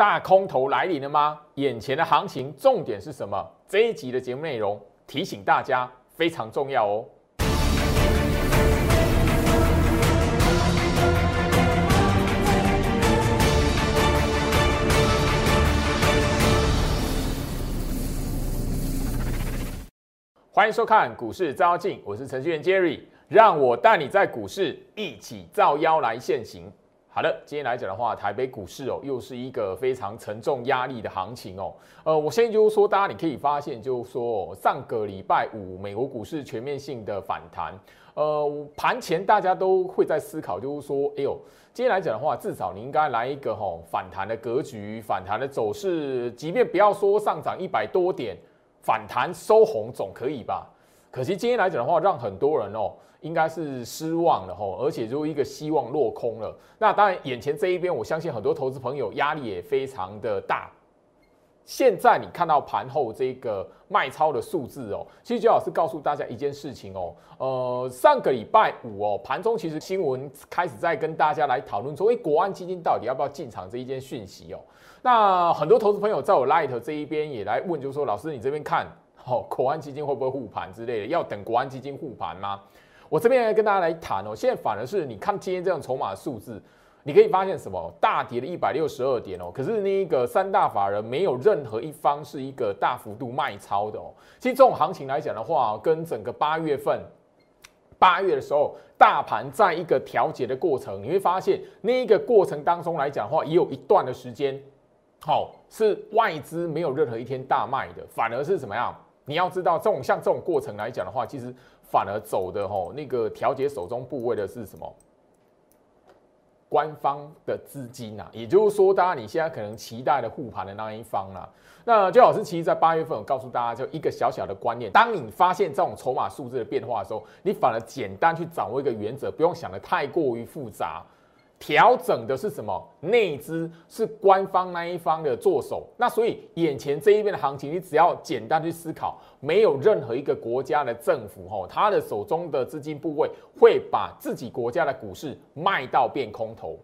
大空头来临了吗？眼前的行情重点是什么？这一集的节目内容提醒大家非常重要哦。欢迎收看股市招妖，我是程序员 Jerry，让我带你在股市一起照妖来现行。好的，今天来讲的话，台北股市哦，又是一个非常沉重压力的行情哦。呃，我现在就是说，大家你可以发现，就是说上个礼拜五美国股市全面性的反弹，呃，盘前大家都会在思考，就是说，哎呦，今天来讲的话，至少你应该来一个吼反弹的格局，反弹的走势，即便不要说上涨一百多点，反弹收红总可以吧？可惜今天来讲的话，让很多人哦。应该是失望了吼，而且就一个希望落空了。那当然，眼前这一边，我相信很多投资朋友压力也非常的大。现在你看到盘后这个卖超的数字哦，其实就老师告诉大家一件事情哦，呃，上个礼拜五哦，盘中其实新闻开始在跟大家来讨论说，哎，国安基金到底要不要进场这一件讯息哦。那很多投资朋友在我 Light 这一边也来问，就说老师，你这边看，哦，国安基金会不会护盘之类的？要等国安基金护盘吗？我这边来跟大家来谈哦，现在反而是你看今天这样筹码数字，你可以发现什么？大跌了一百六十二点哦，可是那个三大法人没有任何一方是一个大幅度卖超的哦。其实这种行情来讲的话，跟整个八月份八月的时候，大盘在一个调节的过程，你会发现那一个过程当中来讲的话，也有一段的时间，好是外资没有任何一天大卖的，反而是怎么样？你要知道这种像这种过程来讲的话，其实。反而走的吼，那个调节手中部位的是什么？官方的资金呐，也就是说，大家你现在可能期待的护盘的那一方啦。那周老师其实，在八月份我告诉大家，就一个小小的观念：当你发现这种筹码数字的变化的时候，你反而简单去掌握一个原则，不用想的太过于复杂。调整的是什么？内资是官方那一方的做手，那所以眼前这一边的行情，你只要简单去思考，没有任何一个国家的政府吼，他的手中的资金部位会把自己国家的股市卖到变空头，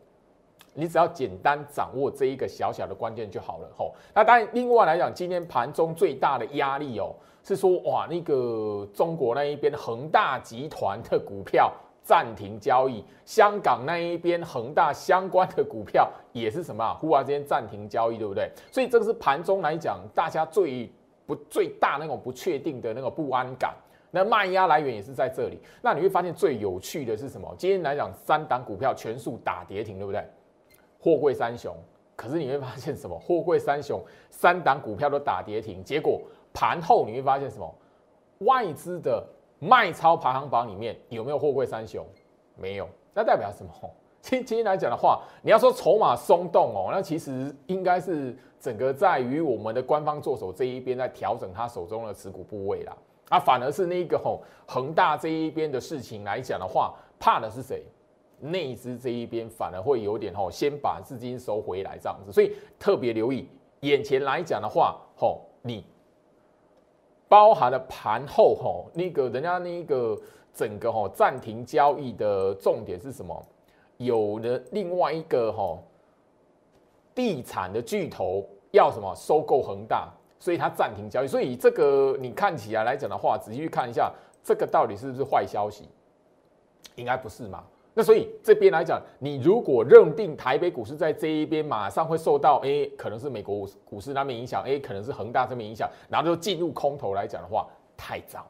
你只要简单掌握这一个小小的关键就好了吼。那当然，另外来讲，今天盘中最大的压力哦，是说哇，那个中国那一边恒大集团的股票。暂停交易，香港那一边恒大相关的股票也是什么啊？忽然之间暂停交易，对不对？所以这个是盘中来讲，大家最不最大那种不确定的那个不安感。那卖压来源也是在这里。那你会发现最有趣的是什么？今天来讲，三档股票全数打跌停，对不对？货柜三雄，可是你会发现什么？货柜三雄三档股票都打跌停，结果盘后你会发现什么？外资的。卖超排行榜里面有没有货柜三雄？没有，那代表什么？今今天来讲的话，你要说筹码松动哦，那其实应该是整个在于我们的官方做手这一边在调整他手中的持股部位啦。啊，反而是那个吼恒大这一边的事情来讲的话，怕的是谁？内资这一边反而会有点吼，先把资金收回来这样子，所以特别留意眼前来讲的话，吼你。包含了盘后吼，那个人家那个整个吼暂停交易的重点是什么？有了另外一个吼地产的巨头要什么收购恒大，所以它暂停交易。所以这个你看起来来讲的话，仔细去看一下，这个到底是不是坏消息？应该不是嘛？那所以这边来讲，你如果认定台北股市在这一边马上会受到，哎，可能是美国股市那边影响，哎，可能是恒大这边影响，然后就进入空头来讲的话，太早，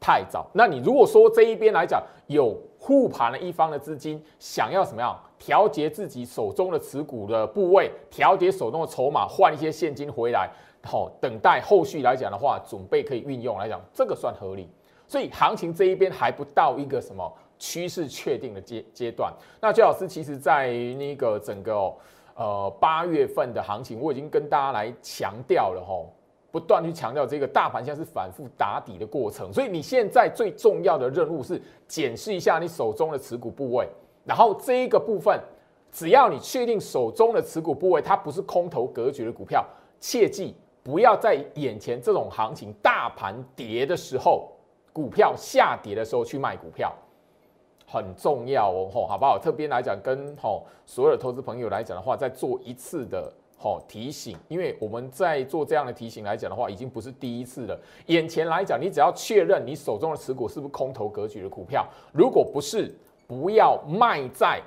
太早。那你如果说这一边来讲有护盘的一方的资金，想要什么样调节自己手中的持股的部位，调节手中的筹码，换一些现金回来，好，等待后续来讲的话，准备可以运用来讲，这个算合理。所以行情这一边还不到一个什么。趋势确定的阶阶段，那周老师其实在那个整个呃八月份的行情，我已经跟大家来强调了吼，不断去强调这个大盘现在是反复打底的过程，所以你现在最重要的任务是检视一下你手中的持股部位，然后这一个部分，只要你确定手中的持股部位它不是空头格局的股票，切记不要在眼前这种行情大盘跌的时候，股票下跌的时候去卖股票。很重要哦，吼，好不好？特别来讲，跟吼所有的投资朋友来讲的话，再做一次的吼提醒，因为我们在做这样的提醒来讲的话，已经不是第一次了。眼前来讲，你只要确认你手中的持股是不是空头格局的股票，如果不是，不要卖在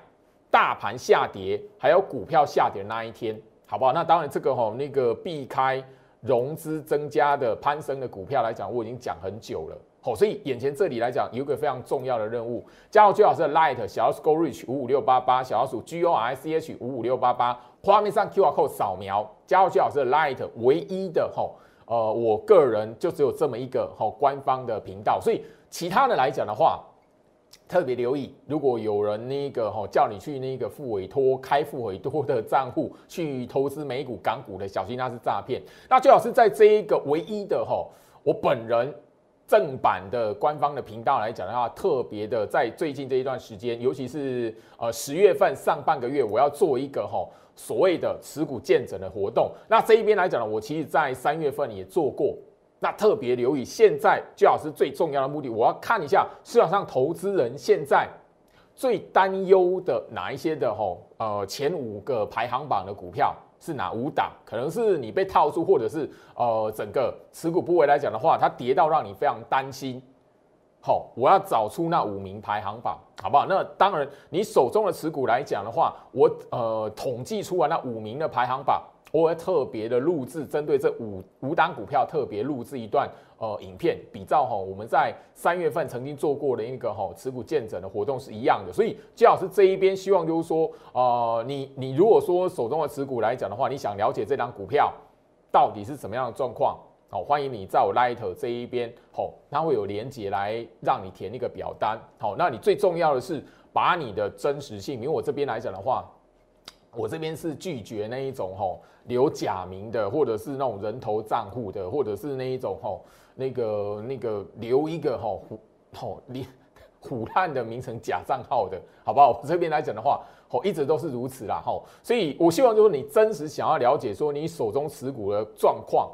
大盘下跌还有股票下跌那一天，好不好？那当然这个吼那个避开融资增加的攀升的股票来讲，我已经讲很久了。好，所以眼前这里来讲，有一个非常重要的任务，加入最好是 Light 小老鼠 Go Reach 五五六八八，小老鼠 G O R C H 五五六八八，画面上 QR code 扫描，加入最好是 Light 唯一的吼，呃，我个人就只有这么一个吼官方的频道，所以其他的来讲的话，特别留意，如果有人那个吼叫你去那个付委托开付委托的账户去投资美股港股的，小心那是诈骗。那最好是在这一个唯一的吼，我本人。正版的官方的频道来讲的话，特别的在最近这一段时间，尤其是呃十月份上半个月，我要做一个哈所谓的持股见证的活动。那这一边来讲呢，我其实在三月份也做过。那特别留意，现在最好是最重要的目的，我要看一下市场上投资人现在最担忧的哪一些的哈呃前五个排行榜的股票。是哪五档？可能是你被套住，或者是呃整个持股部位来讲的话，它跌到让你非常担心。好，我要找出那五名排行榜，好不好？那当然，你手中的持股来讲的话，我呃统计出来那五名的排行榜。我会特别的录制，针对这五五档股票特别录制一段呃影片，比照哈我们在三月份曾经做过的一个哈持股见证的活动是一样的。所以季老师这一边希望就是说，呃，你你如果说手中的持股来讲的话，你想了解这张股票到底是什么样的状况，好，欢迎你在我 Light 这一边，好，它会有连接来让你填一个表单，好，那你最重要的是把你的真实性，因为我这边来讲的话。我这边是拒绝那一种吼留假名的，或者是那种人头账户的，或者是那一种吼那个那个留一个吼吼你虎烂的名称假账号的，好不好？这边来讲的话，吼一直都是如此啦，吼，所以我希望就是你真实想要了解说你手中持股的状况，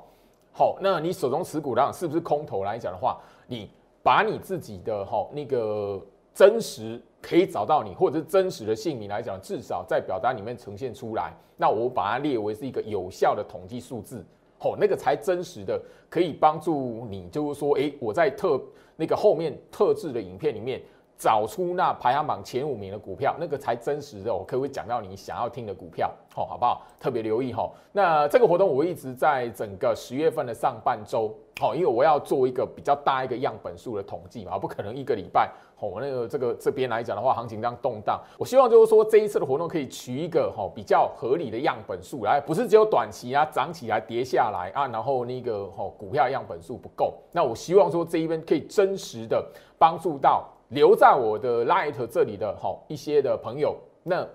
好，那你手中持股量是不是空头来讲的话，你把你自己的吼那个真实。可以找到你，或者是真实的姓名来讲，至少在表单里面呈现出来，那我把它列为是一个有效的统计数字，吼，那个才真实的，可以帮助你，就是说，诶，我在特那个后面特制的影片里面。找出那排行榜前五名的股票，那个才真实的，我可不可以讲到你想要听的股票？好，好不好？特别留意哈。那这个活动我一直在整个十月份的上半周，好，因为我要做一个比较大一个样本数的统计嘛，不可能一个礼拜，好，那个这个这边来讲的话，行情这样动荡，我希望就是说这一次的活动可以取一个哈比较合理的样本数来，不是只有短期啊涨起来跌下来啊，然后那个哈股票样本数不够，那我希望说这一边可以真实的帮助到。留在我的 Light 这里的哈一些的朋友，那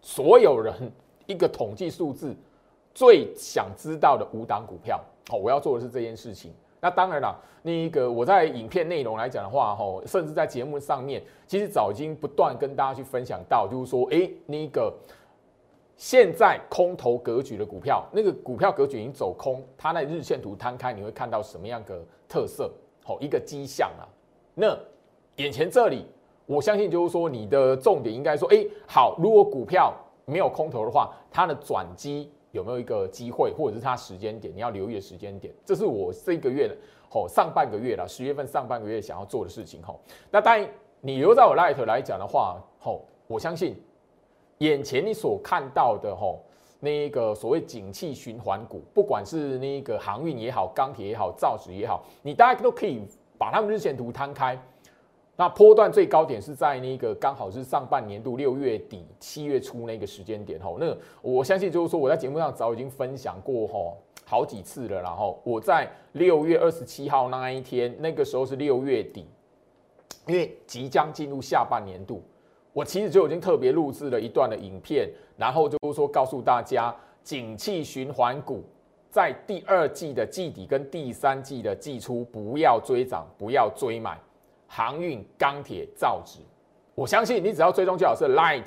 所有人一个统计数字，最想知道的五档股票，好，我要做的是这件事情。那当然了，那个我在影片内容来讲的话，哈，甚至在节目上面，其实早已经不断跟大家去分享到，就是说，哎，那个现在空头格局的股票，那个股票格局已经走空，它在日线图摊开，你会看到什么样的特色？好，一个迹象啊，那。眼前这里，我相信就是说，你的重点应该说，哎，好，如果股票没有空头的话，它的转机有没有一个机会，或者是它时间点，你要留意的时间点，这是我这个月的哦上半个月了，十月份上半个月想要做的事情吼。那当然，你留在我 light 来讲的话，吼，我相信眼前你所看到的吼，那个所谓景气循环股，不管是那个航运也好，钢铁也好，造纸也好，你大家都可以把它们日线图摊开。那波段最高点是在那个刚好是上半年度六月底七月初那个时间点吼，那我相信就是说我在节目上早已经分享过吼好几次了，然后我在六月二十七号那一天，那个时候是六月底，因为即将进入下半年度，我其实就已经特别录制了一段的影片，然后就是说告诉大家，景气循环股在第二季的季底跟第三季的季初不要追涨，不要追买。航运、钢铁、造纸，我相信你只要追踪最好是 Light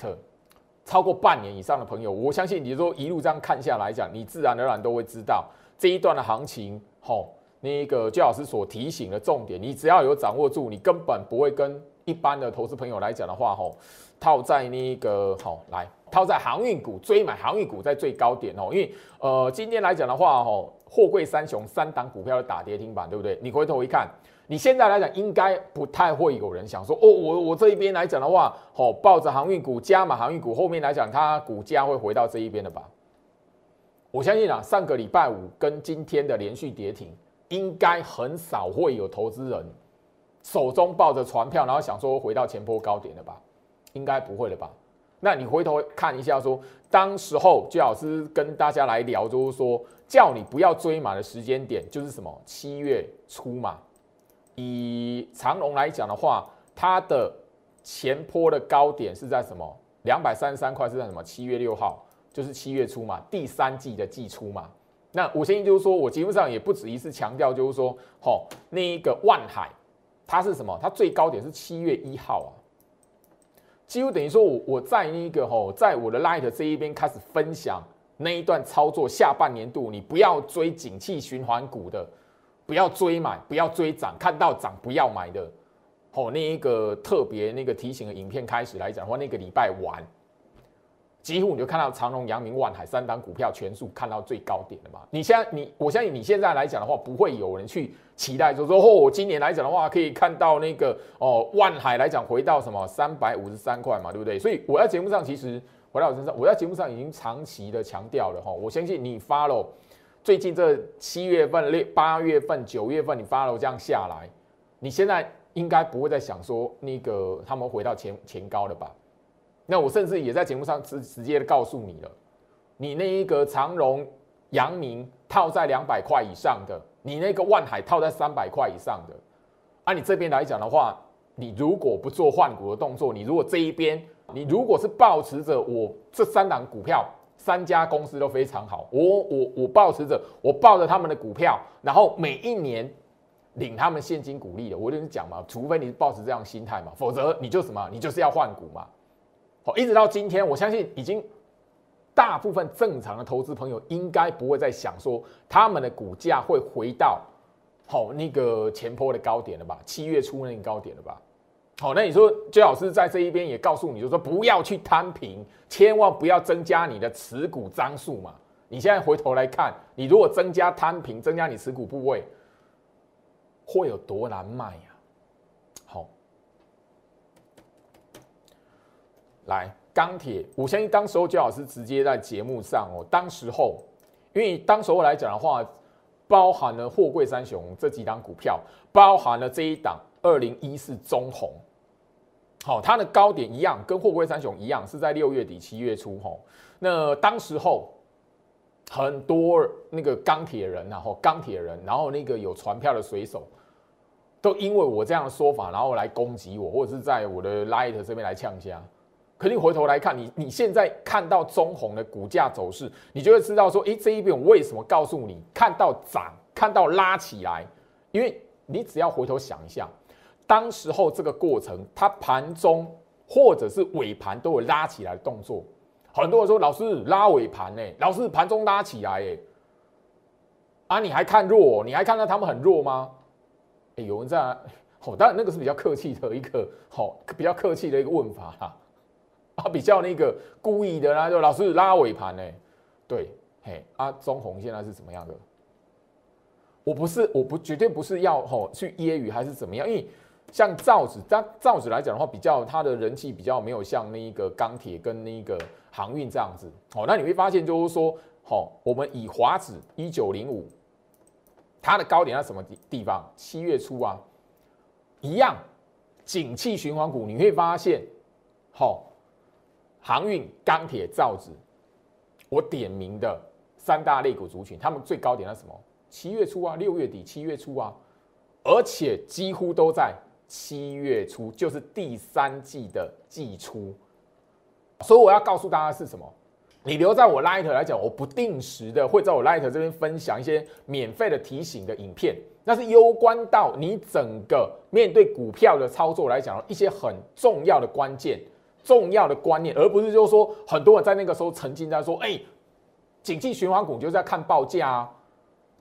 超过半年以上的朋友，我相信你说一路这样看下来讲，你自然而然都会知道这一段的行情。吼，那个最老师所提醒的重点，你只要有掌握住，你根本不会跟一般的投资朋友来讲的话，吼，套在那个好来套在航运股追买航运股在最高点哦，因为呃今天来讲的话吼，货柜三雄三档股票的打跌停板，对不对？你回头一看，你现在来讲应该不太会有人想说哦，我我这一边来讲的话，哦抱着航运股加码航运股，后面来讲它股价会回到这一边的吧？我相信啊，上个礼拜五跟今天的连续跌停，应该很少会有投资人。手中抱着船票，然后想说回到前波高点了吧？应该不会了吧？那你回头看一下，说当时候最老师跟大家来聊，就是说叫你不要追满的时间点，就是什么七月初嘛。以长龙来讲的话，它的前坡的高点是在什么？两百三十三块是在什么？七月六号，就是七月初嘛，第三季的季初嘛。那我相信就是说我节目上也不止一次强调，就是说，吼，那一个万海。它是什么？它最高点是七月一号啊，几乎等于说我我在那个吼，在我的 Light 这一边开始分享那一段操作，下半年度你不要追景气循环股的，不要追买，不要追涨，看到涨不要买的，哦那一个特别那个提醒的影片开始来讲的话，那个礼拜完。几乎你就看到长隆、阳明、万海三档股票全数看到最高点了嘛？你现在你我相信你现在来讲的话，不会有人去期待说说哦，我今年来讲的话可以看到那个哦，万海来讲回到什么三百五十三块嘛，对不对？所以我在节目上其实回到我身上，我在节目上已经长期的强调了哈，我相信你 follow 最近这七月份、六八月份、九月份你 follow 这样下来，你现在应该不会再想说那个他们回到前前高了吧？那我甚至也在节目上直直接的告诉你了，你那一个长荣、阳明套在两百块以上的，你那个万海套在三百块以上的，按你这边来讲的话，你如果不做换股的动作，你如果这一边，你如果是保持着我这三档股票，三家公司都非常好，我我我保持着，我抱着他们的股票，然后每一年领他们现金股利的，我跟你讲嘛，除非你是保持这样心态嘛，否则你就什么，你就是要换股嘛。好，一直到今天，我相信已经大部分正常的投资朋友应该不会再想说他们的股价会回到好那个前坡的高点了吧？七月初那个高点了吧？好，那你说，周老师在这一边也告诉你，就说不要去摊平，千万不要增加你的持股张数嘛。你现在回头来看，你如果增加摊平，增加你持股部位，会有多难卖呀？好来钢铁，我相信当时候焦老师直接在节目上哦，当时候，因为当时候来讲的话，包含了货柜三雄这几档股票，包含了这一档二零一四中红，好，它的高点一样，跟货柜三雄一样，是在六月底七月初吼。那当时候很多那个钢铁人，然后钢铁人，然后那个有船票的水手，都因为我这样的说法，然后来攻击我，或者是在我的 Light 这边来呛虾。可你回头来看，你你现在看到中红的股价走势，你就会知道说，诶，这一边我为什么告诉你看到涨，看到拉起来？因为你只要回头想一下，当时候这个过程，它盘中或者是尾盘都有拉起来的动作。很多人说，老师拉尾盘呢，老师盘中拉起来，哎，啊，你还看弱？你还看到他们很弱吗？哎，有人在，哦，当然那个是比较客气的一个，好，比较客气的一个问法哈。啊，比较那个故意的啦，就老师拉尾盘呢，对，嘿，啊，中红现在是怎么样的？我不是，我不绝对不是要吼去揶揄还是怎么样，因为像造纸，但造纸来讲的话，比较它的人气比较没有像那一个钢铁跟那一个航运这样子，哦，那你会发现就是说，好，我们以华指一九零五，它的高点在什么地地方？七月初啊，一样，景气循环股，你会发现，好。航运、钢铁、造纸，我点名的三大类股族群，他们最高点在什么？七月初啊，六月底、七月初啊，而且几乎都在七月初，就是第三季的季初。所以我要告诉大家是什么？你留在我 Light 来讲，我不定时的会在我 Light 这边分享一些免费的提醒的影片，那是攸关到你整个面对股票的操作来讲一些很重要的关键。重要的观念，而不是就是说，很多人在那个时候曾经在说，哎，景气循环股就是在看报价啊，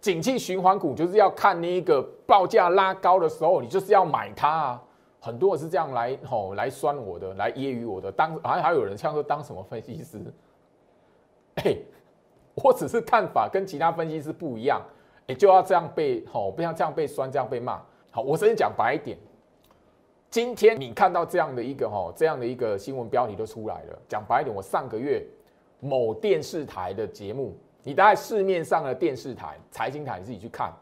景气循环股就是要看那个报价拉高的时候，你就是要买它啊。很多人是这样来吼来酸我的，来揶揄我的，当还还有人像说当什么分析师？哎，我只是看法跟其他分析师不一样，哎，就要这样被吼，不要这样被酸，这样被骂。好，我首先讲白一点，今天你看到这样的一个吼，这样的一个新闻标题都出来了。讲白一点，我上个月某电视台的节目，你大概市面上的电视台、财经台，你自己去看，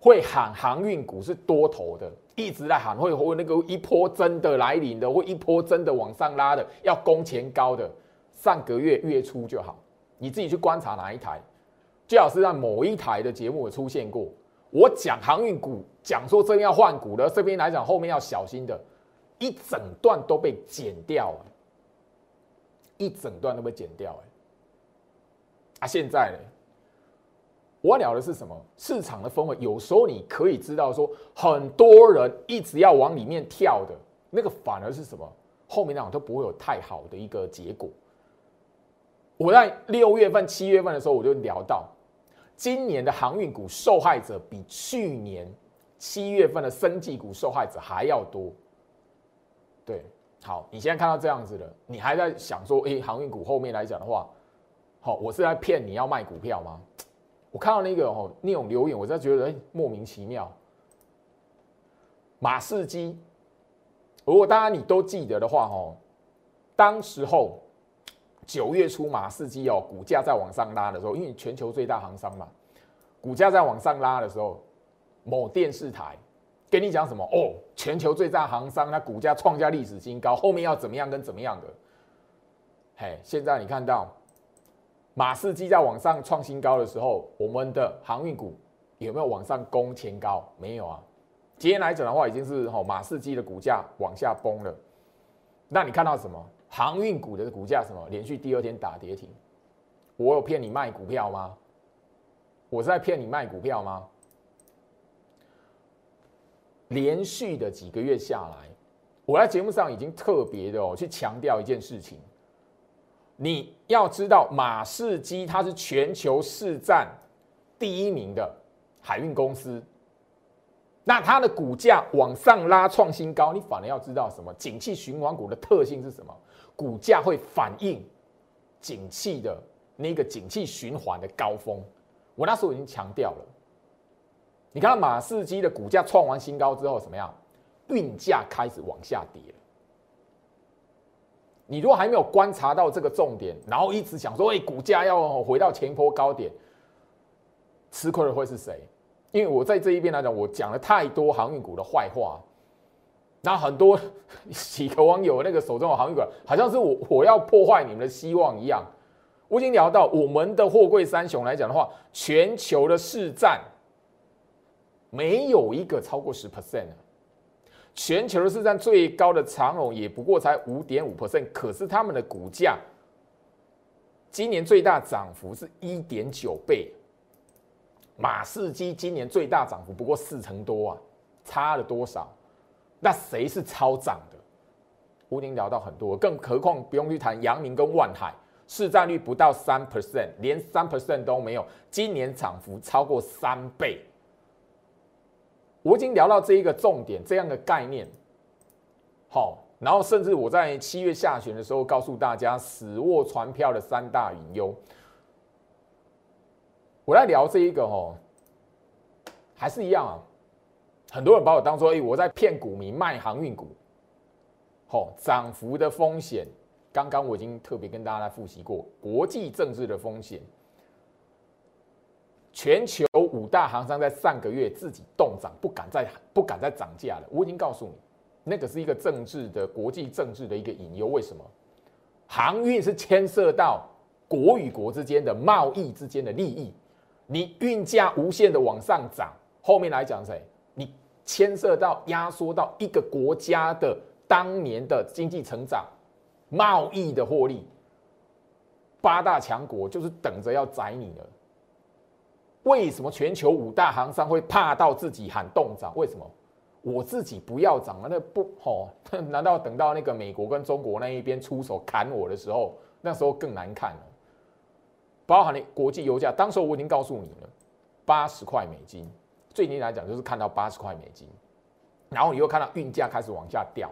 会喊航运股是多头的，一直在喊，会会那个一波真的来临的，会一波真的往上拉的，要攻前高的。上个月月初就好，你自己去观察哪一台，最好是让某一台的节目有出现过。我讲航运股，讲说这边要换股的，这边来讲后面要小心的，一整段都被剪掉了，一整段都被剪掉哎。现在呢，我聊的是什么？市场的氛围，有时候你可以知道说，很多人一直要往里面跳的那个，反而是什么？后面那种都不会有太好的一个结果。我在六月份、七月份的时候，我就聊到。今年的航运股受害者比去年七月份的生技股受害者还要多。对，好，你现在看到这样子了，你还在想说，哎，航运股后面来讲的话，好，我是在骗你要卖股票吗？我看到那个哦那种留言，我在觉得莫名其妙。马士基，如果大家你都记得的话，哦，当时候。九月初，马士基哦，股价在往上拉的时候，因为全球最大行商嘛，股价在往上拉的时候，某电视台跟你讲什么？哦，全球最大行商，那股价创下历史新高，后面要怎么样跟怎么样的？嘿，现在你看到马士基在往上创新高的时候，我们的航运股有没有往上攻前高？没有啊。今天来讲的话，已经是吼马士基的股价往下崩了。那你看到什么？航运股的股价什么连续第二天打跌停，我有骗你卖股票吗？我是在骗你卖股票吗？连续的几个月下来，我在节目上已经特别的哦去强调一件事情，你要知道马士基它是全球市占第一名的海运公司。那它的股价往上拉创新高，你反而要知道什么？景气循环股的特性是什么？股价会反映景气的那个景气循环的高峰。我那时候已经强调了。你看到马士基的股价创完新高之后，怎么样？运价开始往下跌。你如果还没有观察到这个重点，然后一直想说，哎，股价要回到前坡高点，吃亏的会是谁？因为我在这一边来讲，我讲了太多航运股的坏话，那很多几个网友那个手中的航运股，好像是我我要破坏你们的希望一样。我已经聊到我们的货柜三雄来讲的话，全球的市占没有一个超过十 percent 全球市占最高的长荣也不过才五点五 percent，可是他们的股价今年最大涨幅是一点九倍。马士基今年最大涨幅不过四成多啊，差了多少？那谁是超涨的？吴宁聊到很多，更何况不用去谈阳明跟万海，市占率不到三 percent，连三 percent 都没有，今年涨幅超过三倍。我已经聊到这一个重点，这样的概念。好，然后甚至我在七月下旬的时候告诉大家，死握船票的三大隐忧。我来聊这一个哦，还是一样啊，很多人把我当做哎，我在骗股民卖航运股，好涨幅的风险，刚刚我已经特别跟大家来复习过，国际政治的风险，全球五大行商在上个月自己动涨，不敢再不敢再涨价了。我已经告诉你，那个是一个政治的国际政治的一个隐忧。为什么？航运是牵涉到国与国之间的贸易之间的利益。你运价无限的往上涨，后面来讲谁？你牵涉到压缩到一个国家的当年的经济成长、贸易的获利，八大强国就是等着要宰你了。为什么全球五大行商会怕到自己喊冻涨？为什么？我自己不要涨了，那不吼？难道等到那个美国跟中国那一边出手砍我的时候，那时候更难看了？包含了国际油价，当时我已经告诉你了，八十块美金，最近来讲就是看到八十块美金。然后你又看到运价开始往下掉。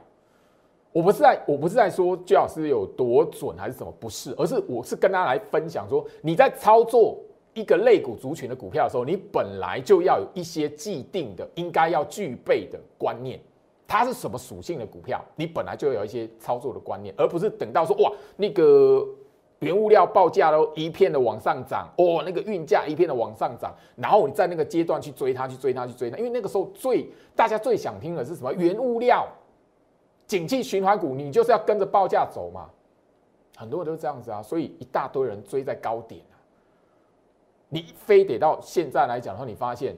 我不是在，我不是在说姜老师有多准还是什么，不是，而是我是跟大家来分享说，你在操作一个类股族群的股票的时候，你本来就要有一些既定的应该要具备的观念，它是什么属性的股票，你本来就有一些操作的观念，而不是等到说哇那个原物料报价都一片的往上涨，哦那个运价一片的往上涨，然后你在那个阶段去追它，去追它，去追它，因为那个时候最大家最想听的是什么？原物料。景气循环股，你就是要跟着报价走嘛，很多人都是这样子啊，所以一大堆人追在高点，你非得到现在来讲的话，你发现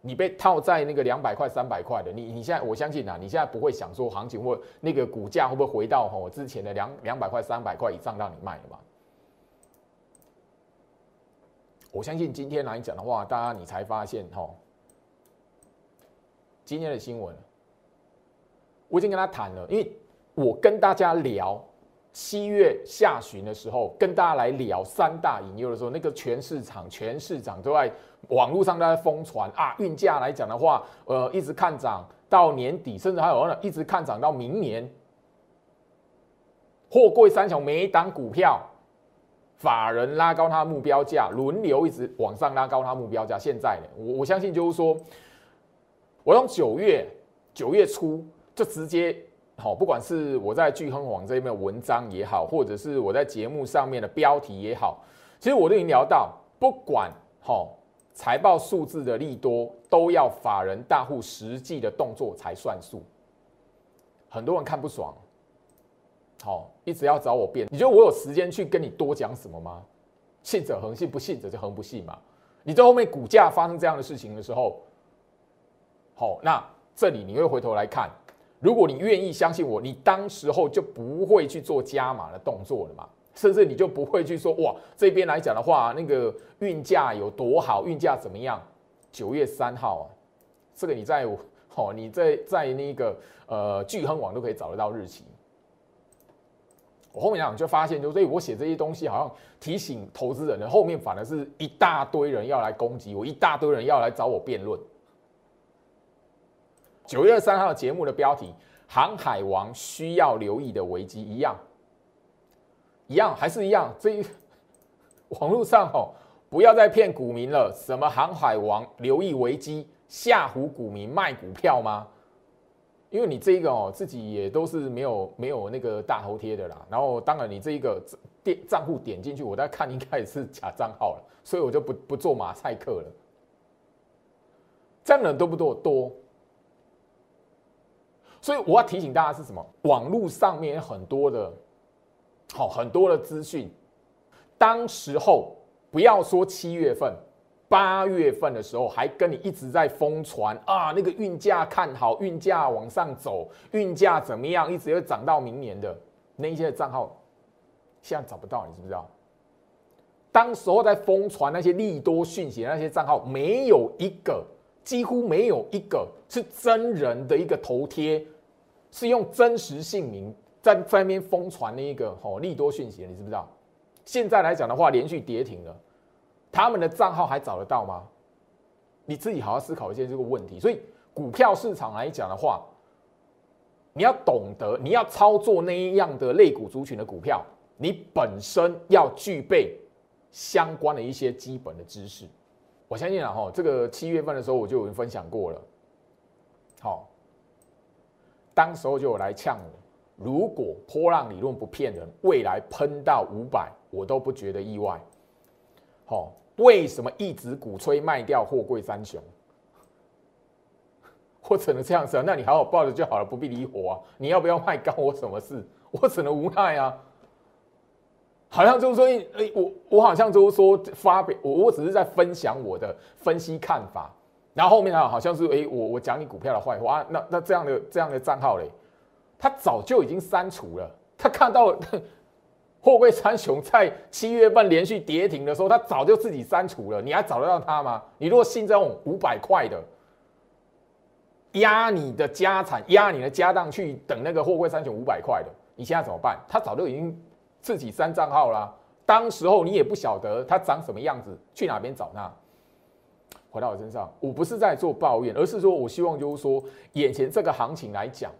你被套在那个两百块、三百块的，你你现在我相信啊，你现在不会想说行情或那个股价会不会回到吼之前的两两百块、三百块以上让你卖了嘛？我相信今天来讲的话，大家你才发现吼，今天的新闻。我已经跟他谈了，因为我跟大家聊七月下旬的时候，跟大家来聊三大引诱的时候，那个全市场、全市场都在网络上都在疯传啊，运价来讲的话，呃，一直看涨到年底，甚至还有呢，一直看涨到明年。货柜三雄每一档股票，法人拉高它目标价，轮流一直往上拉高它目标价。现在呢，我我相信就是说，我从九月九月初。就直接好，不管是我在聚亨网这边的文章也好，或者是我在节目上面的标题也好，其实我都已经聊到，不管好财报数字的利多，都要法人大户实际的动作才算数。很多人看不爽，好，一直要找我辩，你觉得我有时间去跟你多讲什么吗？信者恒信，不信者就恒不信嘛。你在后面股价发生这样的事情的时候，好，那这里你会回头来看。如果你愿意相信我，你当时候就不会去做加码的动作了嘛？甚至你就不会去说哇，这边来讲的话，那个运价有多好，运价怎么样？九月三号啊，这个你在哦，你在在那个呃聚亨网都可以找得到日期。我后面讲就发现，就所以我写这些东西好像提醒投资人的，后面反而是一大堆人要来攻击我，一大堆人要来找我辩论。九月三号节目的标题：航海王需要留意的危机，一样，一样还是一样。这一网络上哦，不要再骗股民了。什么航海王留意危机，吓唬股民卖股票吗？因为你这一个哦，自己也都是没有没有那个大头贴的啦。然后当然你这一个电账户点进去，我在看应该也是假账号了，所以我就不不做马赛克了。这样的人多不多？多。所以我要提醒大家是什么？网络上面很多的，好很多的资讯，当时候不要说七月份、八月份的时候，还跟你一直在疯传啊，那个运价看好，运价往上走，运价怎么样，一直要涨到明年的那些账号，现在找不到，你知不知道？当时候在疯传那些利多讯息那些账号，没有一个。几乎没有一个是真人的一个头贴，是用真实姓名在在那边疯传那一个哦利多讯息，你知不知道？现在来讲的话，连续跌停了，他们的账号还找得到吗？你自己好好思考一下这个问题。所以股票市场来讲的话，你要懂得，你要操作那一样的类股族群的股票，你本身要具备相关的一些基本的知识。我相信啊，哈，这个七月份的时候我就已经分享过了。好，当时候就有来呛我，如果波浪理论不骗人，未来喷到五百，我都不觉得意外。好，为什么一直鼓吹卖掉货柜三雄？我只能这样子啊，那你好好抱着就好了，不必理我啊。你要不要卖，干我什么事？我只能无奈啊。好像就是说，哎，我我好像就是说发表我我只是在分享我的分析看法，然后后面呢好像是哎我我讲你股票的坏话，那那这样的这样的账号嘞，他早就已经删除了。他看到 货柜三雄在七月份连续跌停的时候，他早就自己删除了。你还找得到他吗？你如果信这种五百块的，压你的家产，压你的家当去等那个货柜三雄五百块的，你现在怎么办？他早就已经。自己删账号啦，当时候你也不晓得它长什么样子，去哪边找它？回到我身上，我不是在做抱怨，而是说我希望就是说，眼前这个行情来讲，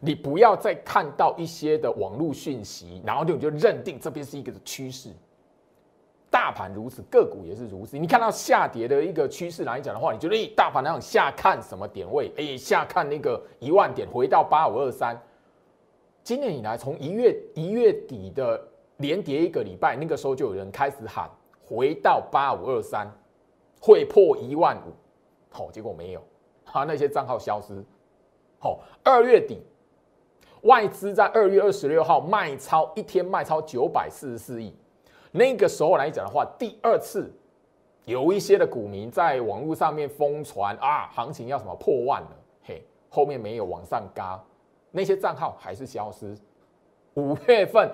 你不要再看到一些的网络讯息，然后就你就认定这边是一个趋势。大盘如此，个股也是如此。你看到下跌的一个趋势来讲的话，你觉得诶，大盘那种下看什么点位？哎，下看那个一万点，回到八五二三。今年以来，从一月一月底的连跌一个礼拜，那个时候就有人开始喊回到八五二三，会破一万五。好，结果没有，好，那些账号消失。好，二月底，外资在二月二十六号卖超一天卖超九百四十四亿。那个时候来讲的话，第二次有一些的股民在网络上面疯传啊，行情要什么破万了，嘿，后面没有往上嘎，那些账号还是消失。五月份，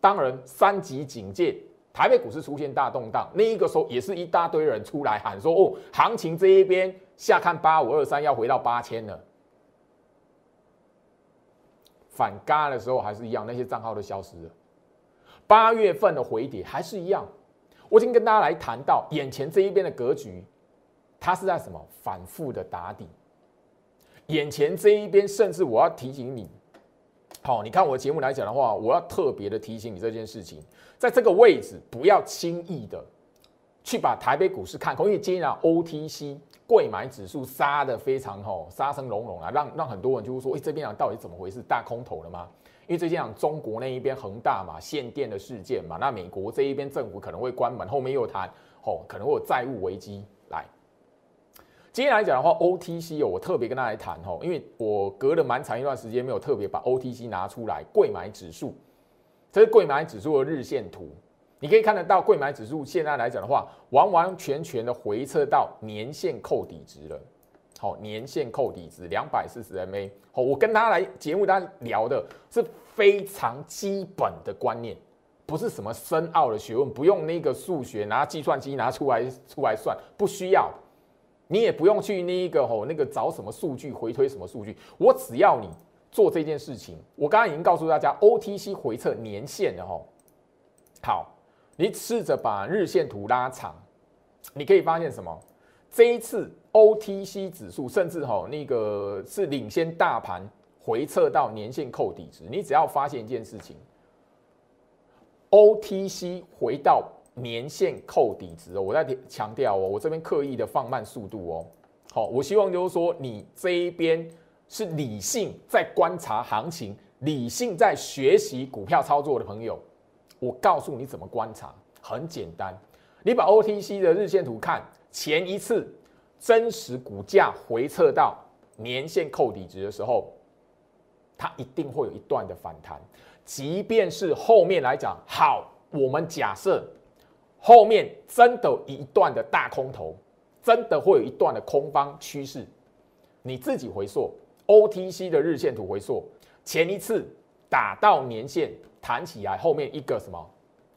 当然三级警戒，台北股市出现大动荡，那一个时候也是一大堆人出来喊说，哦，行情这一边下看八五二三要回到八千了，反嘎的时候还是一样，那些账号都消失了。八月份的回跌还是一样，我已经跟大家来谈到眼前这一边的格局，它是在什么反复的打底。眼前这一边，甚至我要提醒你，好，你看我节目来讲的话，我要特别的提醒你这件事情，在这个位置不要轻易的去把台北股市看空，因为今天啊 OTC 贵买指数杀的非常吼，杀声隆隆啊，让让很多人就会说，哎，这边啊到底怎么回事？大空头了吗？因为最近讲中国那一边恒大嘛限电的事件嘛，那美国这一边政府可能会关门，后面又谈哦可能会有债务危机。今天来讲的话，OTC 哦，我特别跟大家来谈哦，因为我隔了蛮长一段时间没有特别把 OTC 拿出来，贵买指数，这是贵买指数的日线图，你可以看得到贵买指数现在来讲的话，完完全全的回撤到年线扣底值了。好，年线扣底值两百四十 MA。好，我跟他来节目，大家聊的是非常基本的观念，不是什么深奥的学问，不用那个数学拿计算机拿出来出来算，不需要。你也不用去那一个吼那个找什么数据回推什么数据，我只要你做这件事情。我刚刚已经告诉大家，OTC 回测年线的吼。好，你试着把日线图拉长，你可以发现什么？这一次 OTC 指数甚至吼那个是领先大盘回撤到年线扣底值，你只要发现一件事情，OTC 回到年线扣底值哦，我在强调哦，我这边刻意的放慢速度哦，好，我希望就是说你这一边是理性在观察行情，理性在学习股票操作的朋友，我告诉你怎么观察，很简单，你把 OTC 的日线图看。前一次真实股价回撤到年线扣底值的时候，它一定会有一段的反弹。即便是后面来讲，好，我们假设后面真的一段的大空头，真的会有一段的空方趋势，你自己回溯 OTC 的日线图回溯，前一次打到年线弹起来，后面一个什么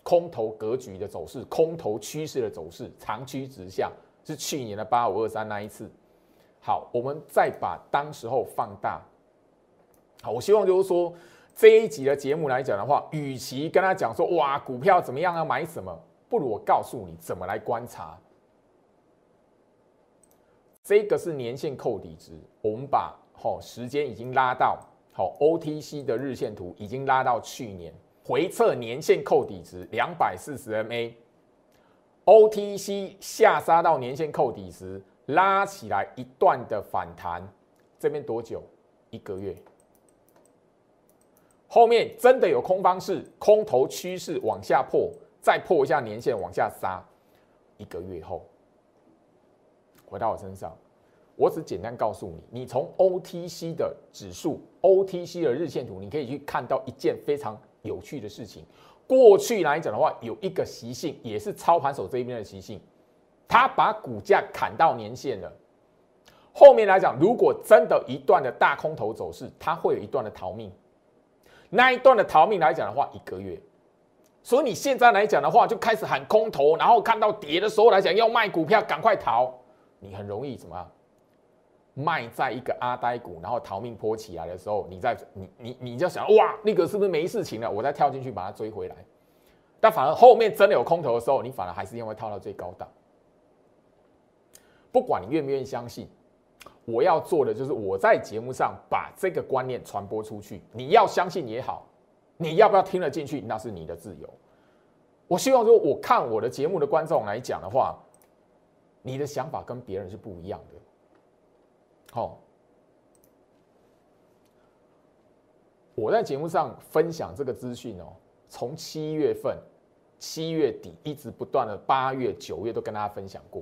空头格局的走势，空头趋势的走势，长驱直下。是去年的八五二三那一次，好，我们再把当时候放大。好，我希望就是说这一集的节目来讲的话，与其跟他讲说哇股票怎么样啊买什么，不如我告诉你怎么来观察。这个是年线扣底值，我们把好时间已经拉到好 OTC 的日线图已经拉到去年回测年线扣底值两百四十 MA。OTC 下杀到年线扣底时，拉起来一段的反弹，这边多久？一个月。后面真的有空方式，空头趋势往下破，再破一下年线往下杀，一个月后回到我身上，我只简单告诉你，你从 OTC 的指数、OTC 的日线图，你可以去看到一件非常有趣的事情。过去来讲的话，有一个习性，也是操盘手这一边的习性，他把股价砍到年线了。后面来讲，如果真的一段的大空头走势，它会有一段的逃命。那一段的逃命来讲的话，一个月。所以你现在来讲的话，就开始喊空头，然后看到跌的时候来讲要卖股票，赶快逃，你很容易怎么？卖在一个阿呆股，然后逃命坡起来的时候，你在你你你就想哇，那个是不是没事情了？我再跳进去把它追回来。但反而后面真的有空头的时候，你反而还是因为套到最高档。不管你愿不愿意相信，我要做的就是我在节目上把这个观念传播出去。你要相信也好，你要不要听得进去，那是你的自由。我希望说，我看我的节目的观众来讲的话，你的想法跟别人是不一样的。好，我在节目上分享这个资讯哦，从七月份、七月底一直不断的八月、九月都跟大家分享过。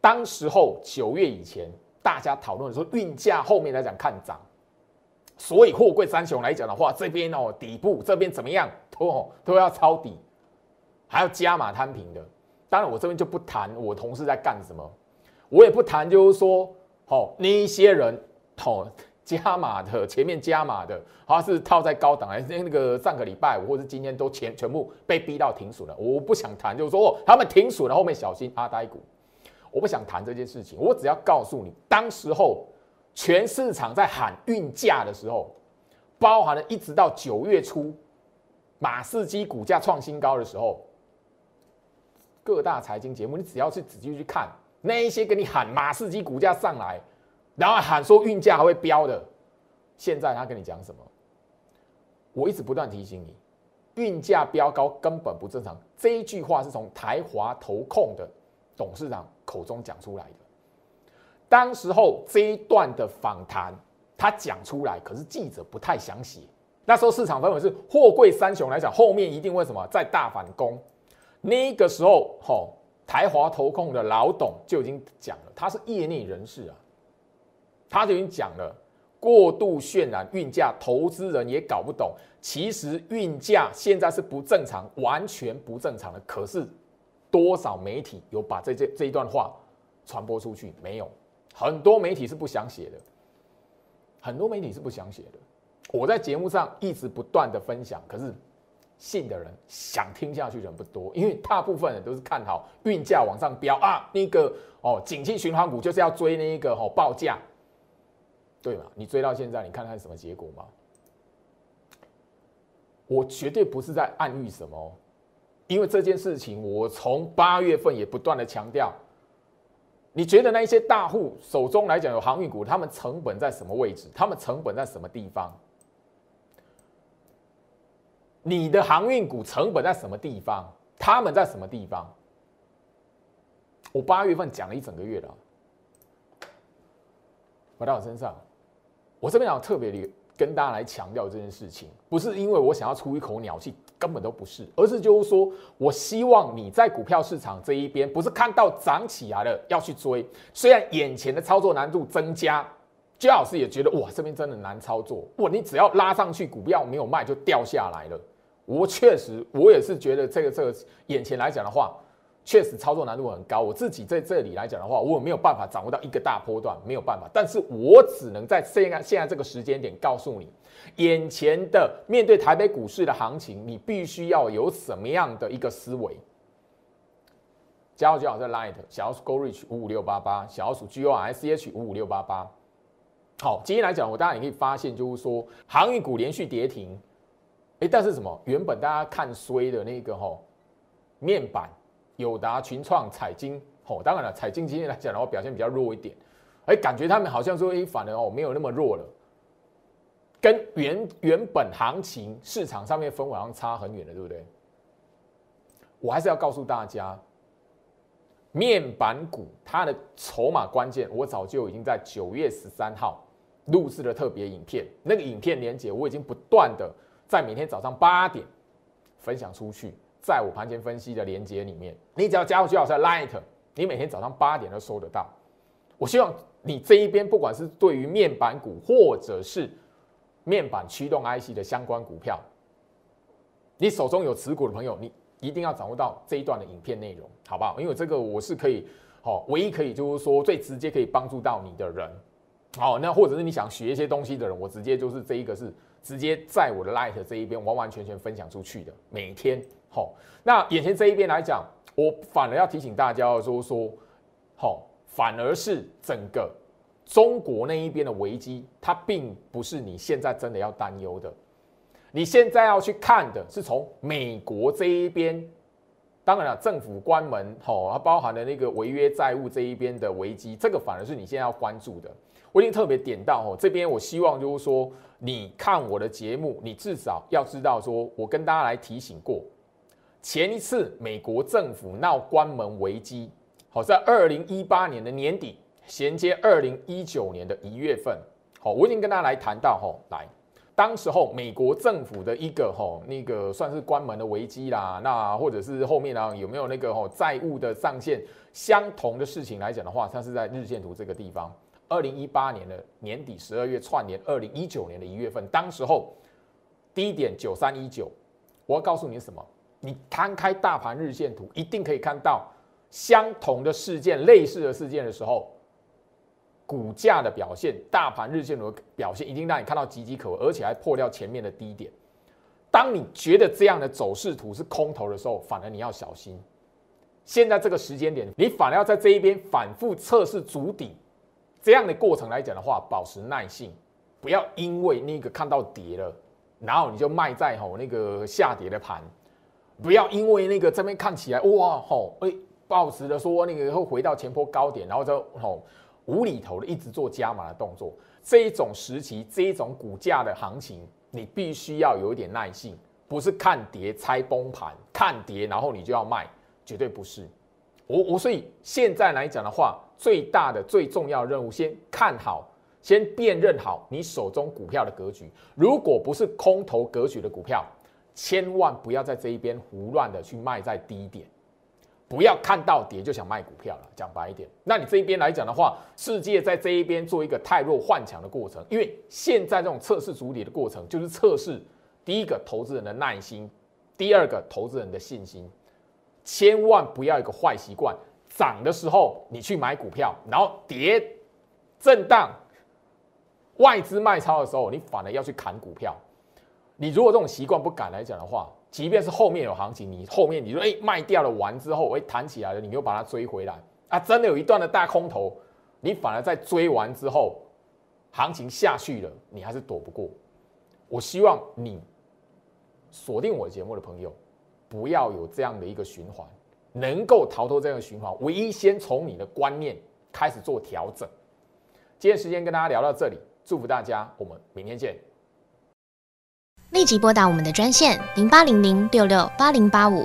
当时候九月以前，大家讨论说运价后面来讲看涨，所以货柜三雄来讲的话，这边哦底部这边怎么样都都要抄底，还要加码摊平的。当然我这边就不谈我同事在干什么，我也不谈就是说，哦那一些人哦 加码的前面加码的，他是套在高档，还是那个上个礼拜或者今天都全全部被逼到停损了。我不想谈，就是说哦他们停损了，后面小心阿呆股。我不想谈这件事情，我只要告诉你，当时候全市场在喊运价的时候，包含了一直到九月初，马士基股价创新高的时候，各大财经节目，你只要去仔细去看，那一些跟你喊马士基股价上来，然后喊说运价还会飙的，现在他跟你讲什么？我一直不断提醒你，运价飙高根本不正常。这一句话是从台华投控的。董事长口中讲出来的，当时候这一段的访谈，他讲出来，可是记者不太想写。那时候市场氛围是货柜三雄来讲，后面一定会什么在大反攻？那个时候，吼台华投控的老董就已经讲了，他是业内人士啊，他就已经讲了，过度渲染运价，投资人也搞不懂，其实运价现在是不正常，完全不正常的，可是。多少媒体有把这这这一段话传播出去？没有，很多媒体是不想写的，很多媒体是不想写的。我在节目上一直不断的分享，可是信的人想听下去的人不多，因为大部分人都是看好运价往上飙啊，那个哦，景气循环股就是要追那一个哦报价，对吗？你追到现在，你看看什么结果吗？我绝对不是在暗喻什么。因为这件事情，我从八月份也不断的强调。你觉得那一些大户手中来讲有航运股，他们成本在什么位置？他们成本在什么地方？你的航运股成本在什么地方？他们在什么地方？我八月份讲了一整个月了。回到我身上，我这边想特别的跟大家来强调这件事情，不是因为我想要出一口鸟气。根本都不是，而是就是说，我希望你在股票市场这一边，不是看到涨起来了要去追。虽然眼前的操作难度增加，焦老师也觉得哇，这边真的难操作。哇，你只要拉上去，股票没有卖就掉下来了。我确实，我也是觉得这个这个眼前来讲的话，确实操作难度很高。我自己在这里来讲的话，我没有办法掌握到一个大波段，没有办法。但是我只能在现在现在这个时间点告诉你。眼前的面对台北股市的行情，你必须要有什么样的一个思维？加号就好在 Light 小要数 Go Reach 五五六八八，小要数 G O R C H 五五六八八。好，今天来讲，我大家也可以发现，就是说航运股连续跌停，哎，但是什么？原本大家看衰的那个吼面板，友达、群创、彩晶，吼，当然了，彩晶今天来讲的话表现比较弱一点，哎，感觉他们好像说，哎，反而哦没有那么弱了。跟原原本行情市场上面氛围上差很远的，对不对？我还是要告诉大家，面板股它的筹码关键，我早就已经在九月十三号录制了特别影片，那个影片连接我已经不断的在每天早上八点分享出去，在我盘前分析的连接里面，你只要加入最好是 Light，你每天早上八点都收得到。我希望你这一边不管是对于面板股或者是面板驱动 IC 的相关股票，你手中有持股的朋友，你一定要掌握到这一段的影片内容，好不好？因为这个我是可以，好，唯一可以就是说最直接可以帮助到你的人，好，那或者是你想学一些东西的人，我直接就是这一个是直接在我的 Light 这一边完完全全分享出去的，每天，好，那眼前这一边来讲，我反而要提醒大家说说，好，反而是整个。中国那一边的危机，它并不是你现在真的要担忧的。你现在要去看的是从美国这一边，当然了，政府关门好，它包含了那个违约债务这一边的危机，这个反而是你现在要关注的。我已经特别点到哦，这边我希望就是说，你看我的节目，你至少要知道说，我跟大家来提醒过，前一次美国政府闹关门危机，好在二零一八年的年底，衔接二零一九年的一月份，好，我已经跟大家来谈到吼，来。当时候美国政府的一个吼那个算是关门的危机啦，那或者是后面呢有没有那个吼债务的上限相同的事情来讲的话，它是在日线图这个地方，二零一八年的年底十二月串联二零一九年的一月份，当时候低点九三一九，我要告诉你什么？你摊开大盘日线图，一定可以看到相同的事件、类似的事件的时候。股价的表现，大盘日线图的表现，一定让你看到岌岌可危，而且还破掉前面的低点。当你觉得这样的走势图是空头的时候，反而你要小心。现在这个时间点，你反而要在这一边反复测试足底这样的过程来讲的话，保持耐性，不要因为那个看到跌了，然后你就卖在吼那个下跌的盘，不要因为那个这边看起来哇吼哎，保持的说那个会回到前坡高点，然后就吼。无厘头的一直做加码的动作，这一种时期，这一种股价的行情，你必须要有一点耐性，不是看跌猜崩盘，看跌然后你就要卖，绝对不是。我我所以现在来讲的话，最大的最重要任务，先看好，先辨认好你手中股票的格局。如果不是空头格局的股票，千万不要在这一边胡乱的去卖在低点。不要看到跌就想卖股票了，讲白一点，那你这一边来讲的话，世界在这一边做一个太弱换强的过程，因为现在这种测试主底的过程，就是测试第一个投资人的耐心，第二个投资人的信心，千万不要一个坏习惯，涨的时候你去买股票，然后跌震荡外资卖超的时候，你反而要去砍股票，你如果这种习惯不敢来讲的话。即便是后面有行情，你后面你说哎卖掉了完之后，哎弹起来了，你又把它追回来啊！真的有一段的大空头，你反而在追完之后，行情下去了，你还是躲不过。我希望你锁定我节目的朋友，不要有这样的一个循环，能够逃脱这样的循环，唯一先从你的观念开始做调整。今天时间跟大家聊到这里，祝福大家，我们明天见。立即拨打我们的专线零八零零六六八零八五